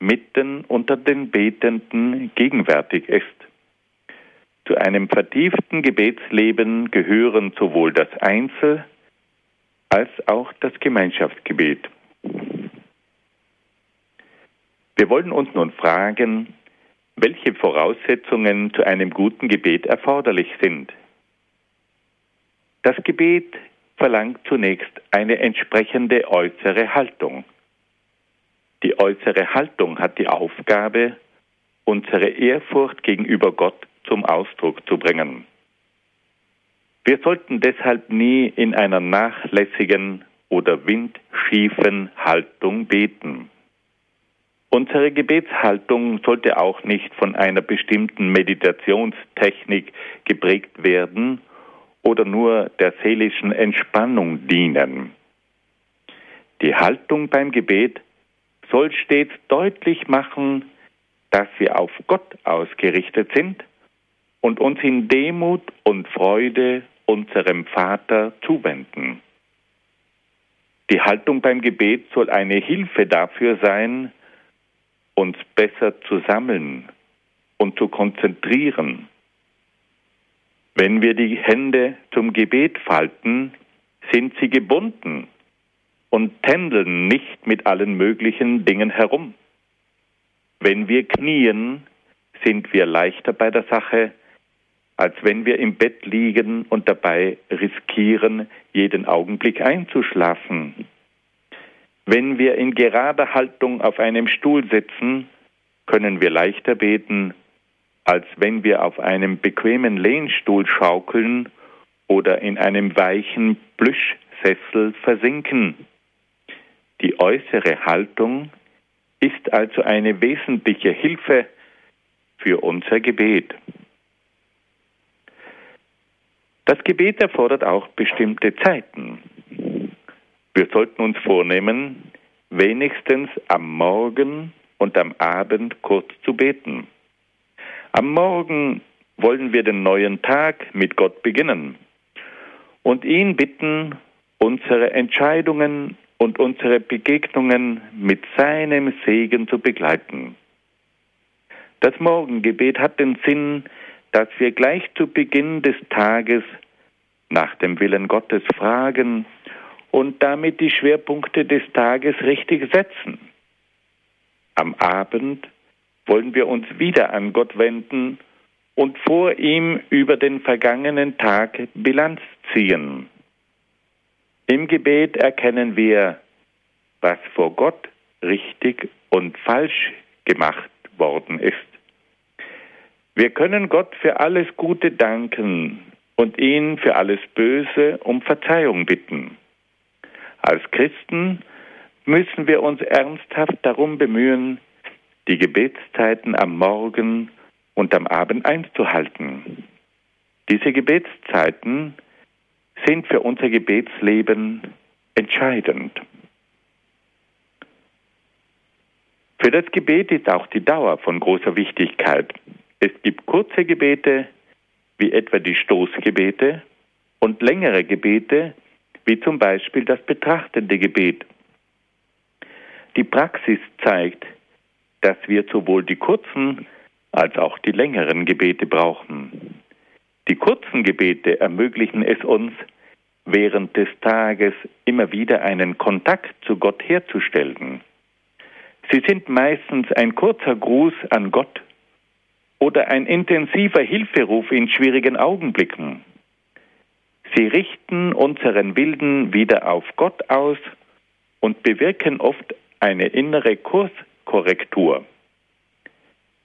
mitten unter den Betenden gegenwärtig ist. Zu einem vertieften Gebetsleben gehören sowohl das Einzel- als auch das Gemeinschaftsgebet. Wir wollen uns nun fragen, welche Voraussetzungen zu einem guten Gebet erforderlich sind. Das Gebet verlangt zunächst eine entsprechende äußere Haltung. Die äußere Haltung hat die Aufgabe, unsere Ehrfurcht gegenüber Gott zum Ausdruck zu bringen. Wir sollten deshalb nie in einer nachlässigen oder windschiefen Haltung beten. Unsere Gebetshaltung sollte auch nicht von einer bestimmten Meditationstechnik geprägt werden oder nur der seelischen Entspannung dienen. Die Haltung beim Gebet soll stets deutlich machen, dass wir auf Gott ausgerichtet sind und uns in Demut und Freude unserem Vater zuwenden. Die Haltung beim Gebet soll eine Hilfe dafür sein, uns besser zu sammeln und zu konzentrieren. Wenn wir die Hände zum Gebet falten, sind sie gebunden und tändeln nicht mit allen möglichen Dingen herum. Wenn wir knien, sind wir leichter bei der Sache, als wenn wir im Bett liegen und dabei riskieren, jeden Augenblick einzuschlafen. Wenn wir in gerader Haltung auf einem Stuhl sitzen, können wir leichter beten, als wenn wir auf einem bequemen Lehnstuhl schaukeln oder in einem weichen Plüschsessel versinken. Die äußere Haltung ist also eine wesentliche Hilfe für unser Gebet. Das Gebet erfordert auch bestimmte Zeiten. Wir sollten uns vornehmen, wenigstens am Morgen und am Abend kurz zu beten. Am Morgen wollen wir den neuen Tag mit Gott beginnen und ihn bitten, unsere Entscheidungen und unsere Begegnungen mit seinem Segen zu begleiten. Das Morgengebet hat den Sinn, dass wir gleich zu Beginn des Tages nach dem Willen Gottes fragen und damit die Schwerpunkte des Tages richtig setzen. Am Abend wollen wir uns wieder an Gott wenden und vor ihm über den vergangenen Tag Bilanz ziehen. Im Gebet erkennen wir, was vor Gott richtig und falsch gemacht worden ist. Wir können Gott für alles Gute danken und ihn für alles Böse um Verzeihung bitten. Als Christen müssen wir uns ernsthaft darum bemühen, die Gebetszeiten am Morgen und am Abend einzuhalten. Diese Gebetszeiten sind für unser Gebetsleben entscheidend. Für das Gebet ist auch die Dauer von großer Wichtigkeit. Es gibt kurze Gebete, wie etwa die Stoßgebete, und längere Gebete, wie zum Beispiel das betrachtende Gebet. Die Praxis zeigt, dass wir sowohl die kurzen als auch die längeren Gebete brauchen. Die kurzen Gebete ermöglichen es uns, während des Tages immer wieder einen Kontakt zu Gott herzustellen. Sie sind meistens ein kurzer Gruß an Gott oder ein intensiver Hilferuf in schwierigen Augenblicken. Sie richten unseren Wilden wieder auf Gott aus und bewirken oft eine innere Kurskorrektur.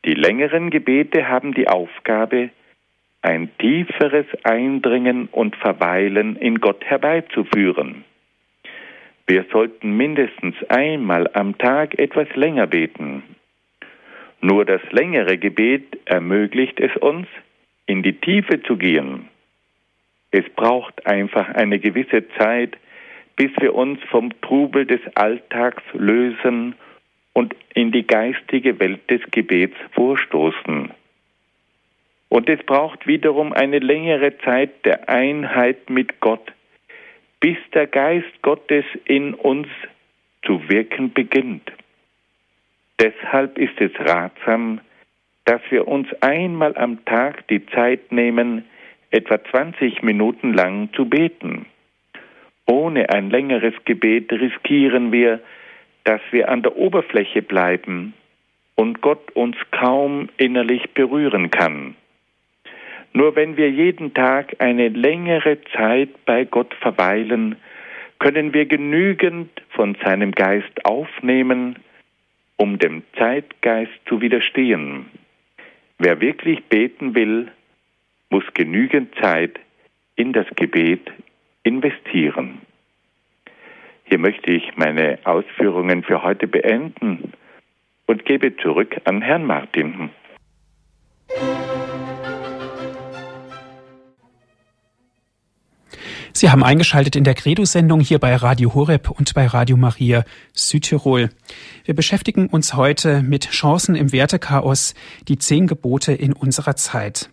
Die längeren Gebete haben die Aufgabe, ein tieferes Eindringen und Verweilen in Gott herbeizuführen. Wir sollten mindestens einmal am Tag etwas länger beten. Nur das längere Gebet ermöglicht es uns, in die Tiefe zu gehen. Es braucht einfach eine gewisse Zeit, bis wir uns vom Trubel des Alltags lösen und in die geistige Welt des Gebets vorstoßen. Und es braucht wiederum eine längere Zeit der Einheit mit Gott, bis der Geist Gottes in uns zu wirken beginnt. Deshalb ist es ratsam, dass wir uns einmal am Tag die Zeit nehmen, etwa 20 Minuten lang zu beten. Ohne ein längeres Gebet riskieren wir, dass wir an der Oberfläche bleiben und Gott uns kaum innerlich berühren kann. Nur wenn wir jeden Tag eine längere Zeit bei Gott verweilen, können wir genügend von seinem Geist aufnehmen, um dem Zeitgeist zu widerstehen. Wer wirklich beten will, muss genügend Zeit in das Gebet investieren. Hier möchte ich meine Ausführungen für heute beenden und gebe zurück an Herrn Martin. Sie haben eingeschaltet in der Credo-Sendung hier bei Radio Horeb und bei Radio Maria Südtirol. Wir beschäftigen uns heute mit Chancen im Wertechaos, die zehn Gebote in unserer Zeit.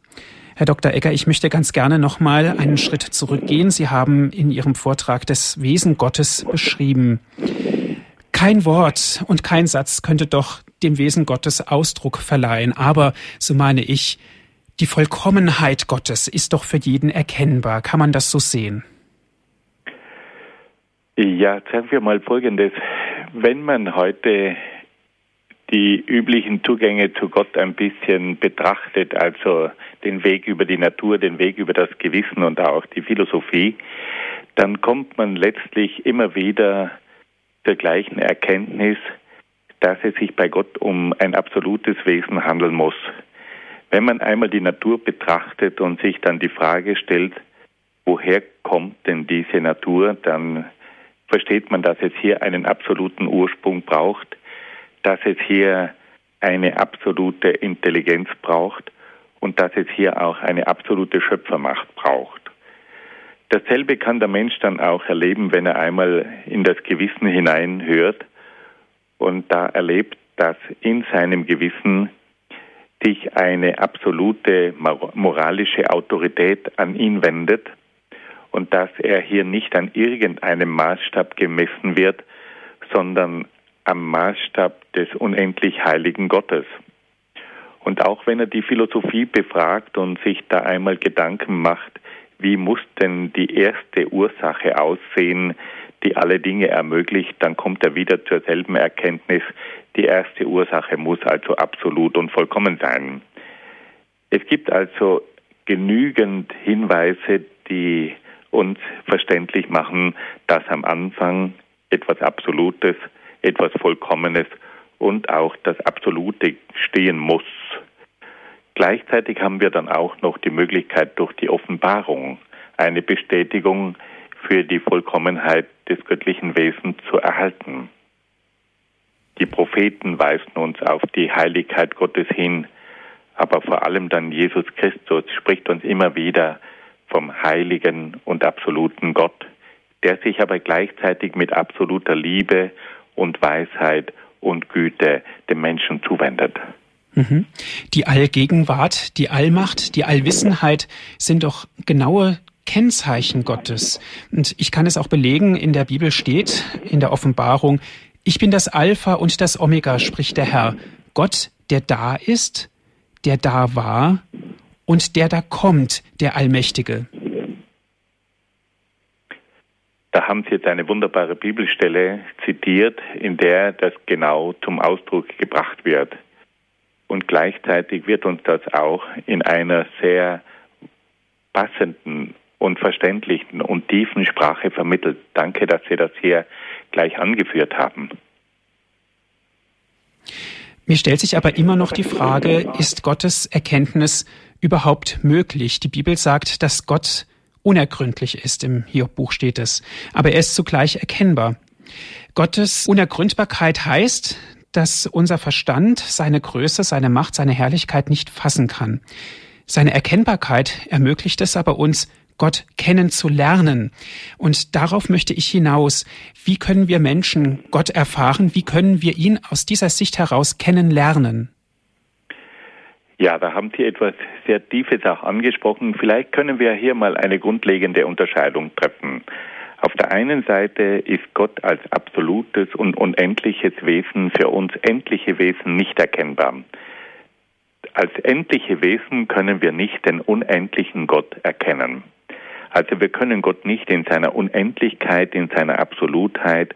Herr Dr. Egger, ich möchte ganz gerne noch mal einen Schritt zurückgehen. Sie haben in Ihrem Vortrag das Wesen Gottes beschrieben. Kein Wort und kein Satz könnte doch dem Wesen Gottes Ausdruck verleihen. Aber, so meine ich, die Vollkommenheit Gottes ist doch für jeden erkennbar. Kann man das so sehen? Ja, sagen wir mal Folgendes. Wenn man heute die üblichen Zugänge zu Gott ein bisschen betrachtet, also den Weg über die Natur, den Weg über das Gewissen und auch die Philosophie, dann kommt man letztlich immer wieder zur gleichen Erkenntnis, dass es sich bei Gott um ein absolutes Wesen handeln muss. Wenn man einmal die Natur betrachtet und sich dann die Frage stellt, woher kommt denn diese Natur, dann versteht man, dass es hier einen absoluten Ursprung braucht, dass es hier eine absolute Intelligenz braucht und dass es hier auch eine absolute Schöpfermacht braucht. Dasselbe kann der Mensch dann auch erleben, wenn er einmal in das Gewissen hineinhört und da erlebt, dass in seinem Gewissen sich eine absolute moralische Autorität an ihn wendet und dass er hier nicht an irgendeinem Maßstab gemessen wird, sondern am Maßstab des unendlich heiligen Gottes. Und auch wenn er die Philosophie befragt und sich da einmal Gedanken macht, wie muss denn die erste Ursache aussehen, die alle Dinge ermöglicht, dann kommt er wieder zur selben Erkenntnis, die erste Ursache muss also absolut und vollkommen sein. Es gibt also genügend Hinweise, die uns verständlich machen, dass am Anfang etwas Absolutes, etwas Vollkommenes und auch das Absolute stehen muss. Gleichzeitig haben wir dann auch noch die Möglichkeit durch die Offenbarung eine Bestätigung für die Vollkommenheit des göttlichen Wesens zu erhalten. Die Propheten weisen uns auf die Heiligkeit Gottes hin, aber vor allem dann Jesus Christus spricht uns immer wieder vom heiligen und absoluten Gott, der sich aber gleichzeitig mit absoluter Liebe und Weisheit und Güte dem Menschen zuwendet. Mhm. Die Allgegenwart, die Allmacht, die Allwissenheit sind doch genaue Kennzeichen Gottes. Und ich kann es auch belegen, in der Bibel steht, in der Offenbarung, ich bin das Alpha und das Omega, spricht der Herr. Gott, der da ist, der da war und der da kommt, der Allmächtige. Da haben Sie jetzt eine wunderbare Bibelstelle zitiert, in der das genau zum Ausdruck gebracht wird. Und gleichzeitig wird uns das auch in einer sehr passenden und verständlichen und tiefen Sprache vermittelt. Danke, dass Sie das hier gleich angeführt haben. Mir stellt sich aber immer noch die Frage, ist Gottes Erkenntnis überhaupt möglich? Die Bibel sagt, dass Gott unergründlich ist, im Hiob-Buch steht es, aber er ist zugleich erkennbar. Gottes Unergründbarkeit heißt, dass unser Verstand seine Größe, seine Macht, seine Herrlichkeit nicht fassen kann. Seine Erkennbarkeit ermöglicht es aber uns, Gott kennenzulernen. Und darauf möchte ich hinaus. Wie können wir Menschen Gott erfahren? Wie können wir ihn aus dieser Sicht heraus kennenlernen? Ja, da haben Sie etwas sehr Tiefes auch angesprochen. Vielleicht können wir hier mal eine grundlegende Unterscheidung treffen. Auf der einen Seite ist Gott als absolutes und unendliches Wesen für uns endliche Wesen nicht erkennbar. Als endliche Wesen können wir nicht den unendlichen Gott erkennen. Also wir können Gott nicht in seiner Unendlichkeit, in seiner Absolutheit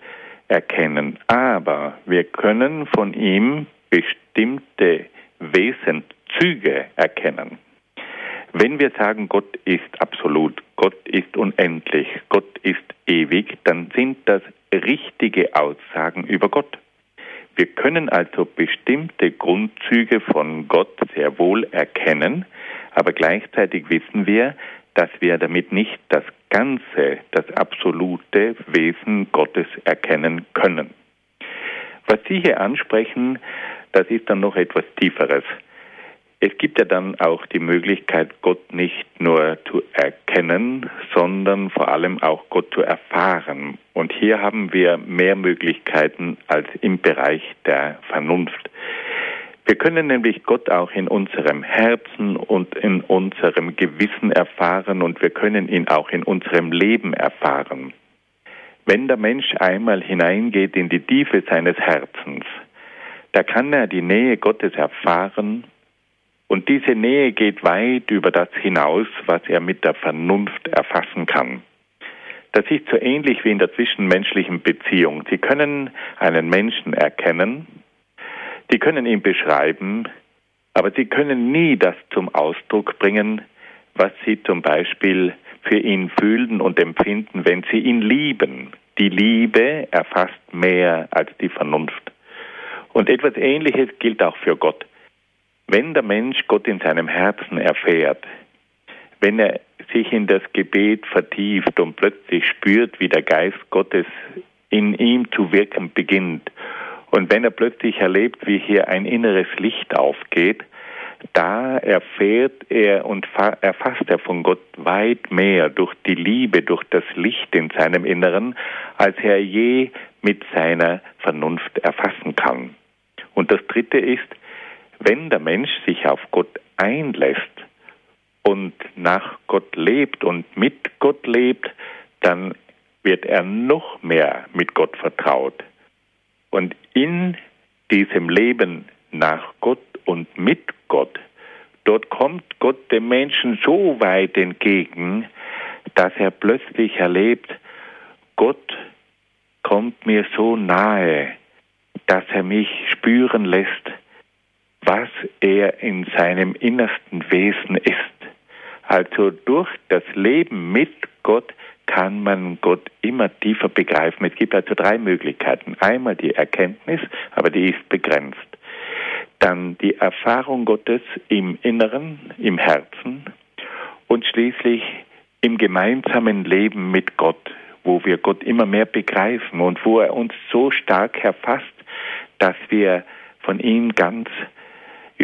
erkennen. Aber wir können von ihm bestimmte Wesenszüge erkennen. Wenn wir sagen, Gott ist absolut, Gott ist unendlich, Gott ist ewig, dann sind das richtige Aussagen über Gott. Wir können also bestimmte Grundzüge von Gott sehr wohl erkennen, aber gleichzeitig wissen wir, dass wir damit nicht das ganze, das absolute Wesen Gottes erkennen können. Was Sie hier ansprechen, das ist dann noch etwas Tieferes. Es gibt ja dann auch die Möglichkeit, Gott nicht nur zu erkennen, sondern vor allem auch Gott zu erfahren. Und hier haben wir mehr Möglichkeiten als im Bereich der Vernunft. Wir können nämlich Gott auch in unserem Herzen und in unserem Gewissen erfahren und wir können ihn auch in unserem Leben erfahren. Wenn der Mensch einmal hineingeht in die Tiefe seines Herzens, da kann er die Nähe Gottes erfahren und diese Nähe geht weit über das hinaus, was er mit der Vernunft erfassen kann. Das ist so ähnlich wie in der zwischenmenschlichen Beziehung. Sie können einen Menschen erkennen, Sie können ihn beschreiben, aber Sie können nie das zum Ausdruck bringen, was Sie zum Beispiel für ihn fühlen und empfinden, wenn Sie ihn lieben. Die Liebe erfasst mehr als die Vernunft. Und etwas Ähnliches gilt auch für Gott. Wenn der Mensch Gott in seinem Herzen erfährt, wenn er sich in das Gebet vertieft und plötzlich spürt, wie der Geist Gottes in ihm zu wirken beginnt, und wenn er plötzlich erlebt, wie hier ein inneres Licht aufgeht, da erfährt er und erfasst er von Gott weit mehr durch die Liebe, durch das Licht in seinem Inneren, als er je mit seiner Vernunft erfassen kann. Und das Dritte ist, wenn der Mensch sich auf Gott einlässt und nach Gott lebt und mit Gott lebt, dann wird er noch mehr mit Gott vertraut. Und in diesem Leben nach Gott und mit Gott, dort kommt Gott dem Menschen so weit entgegen, dass er plötzlich erlebt, Gott kommt mir so nahe, dass er mich spüren lässt, was er in seinem innersten Wesen ist. Also durch das Leben mit Gott kann man Gott immer tiefer begreifen. Es gibt also drei Möglichkeiten. Einmal die Erkenntnis, aber die ist begrenzt. Dann die Erfahrung Gottes im Inneren, im Herzen und schließlich im gemeinsamen Leben mit Gott, wo wir Gott immer mehr begreifen und wo er uns so stark erfasst, dass wir von ihm ganz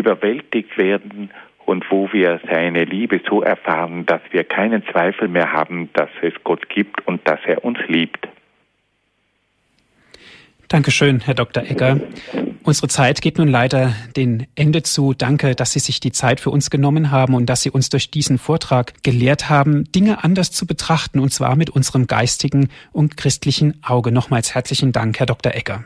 überwältigt werden und wo wir seine Liebe so erfahren, dass wir keinen Zweifel mehr haben, dass es Gott gibt und dass er uns liebt. Dankeschön, Herr Dr. Egger. Unsere Zeit geht nun leider den Ende zu. Danke, dass Sie sich die Zeit für uns genommen haben und dass Sie uns durch diesen Vortrag gelehrt haben, Dinge anders zu betrachten, und zwar mit unserem geistigen und christlichen Auge. Nochmals herzlichen Dank, Herr Dr. Egger.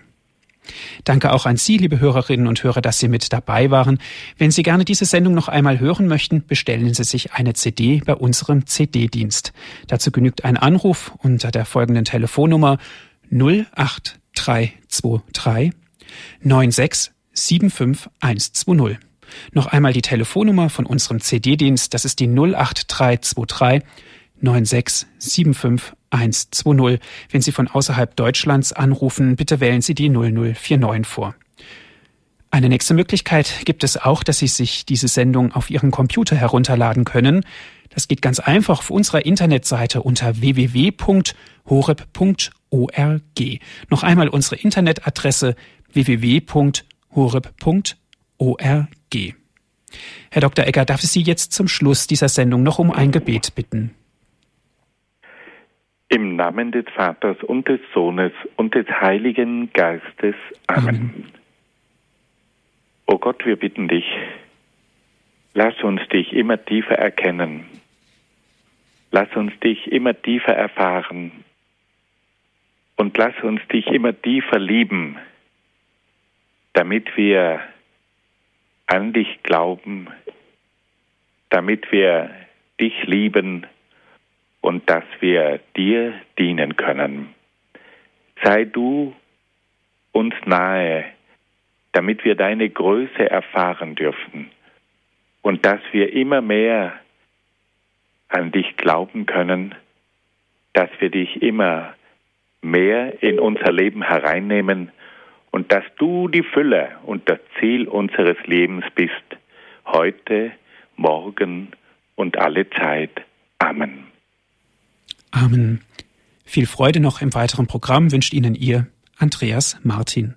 Danke auch an Sie, liebe Hörerinnen und Hörer, dass Sie mit dabei waren. Wenn Sie gerne diese Sendung noch einmal hören möchten, bestellen Sie sich eine CD bei unserem CD-Dienst. Dazu genügt ein Anruf unter der folgenden Telefonnummer 08323 96 75120. Noch einmal die Telefonnummer von unserem CD-Dienst, das ist die 08323 96 75120. 120. Wenn Sie von außerhalb Deutschlands anrufen, bitte wählen Sie die 0049 vor. Eine nächste Möglichkeit gibt es auch, dass Sie sich diese Sendung auf Ihren Computer herunterladen können. Das geht ganz einfach auf unserer Internetseite unter www.horeb.org Noch einmal unsere Internetadresse www.horeb.org. Herr Dr. Egger, darf ich Sie jetzt zum Schluss dieser Sendung noch um ein Gebet bitten? Im Namen des Vaters und des Sohnes und des Heiligen Geistes. Amen. Amen. O Gott, wir bitten dich, lass uns dich immer tiefer erkennen. Lass uns dich immer tiefer erfahren. Und lass uns dich immer tiefer lieben, damit wir an dich glauben, damit wir dich lieben und dass wir dir dienen können. Sei du uns nahe, damit wir deine Größe erfahren dürfen und dass wir immer mehr an dich glauben können, dass wir dich immer mehr in unser Leben hereinnehmen und dass du die Fülle und das Ziel unseres Lebens bist, heute, morgen und alle Zeit. Amen. Amen. Viel Freude noch im weiteren Programm wünscht Ihnen Ihr Andreas Martin.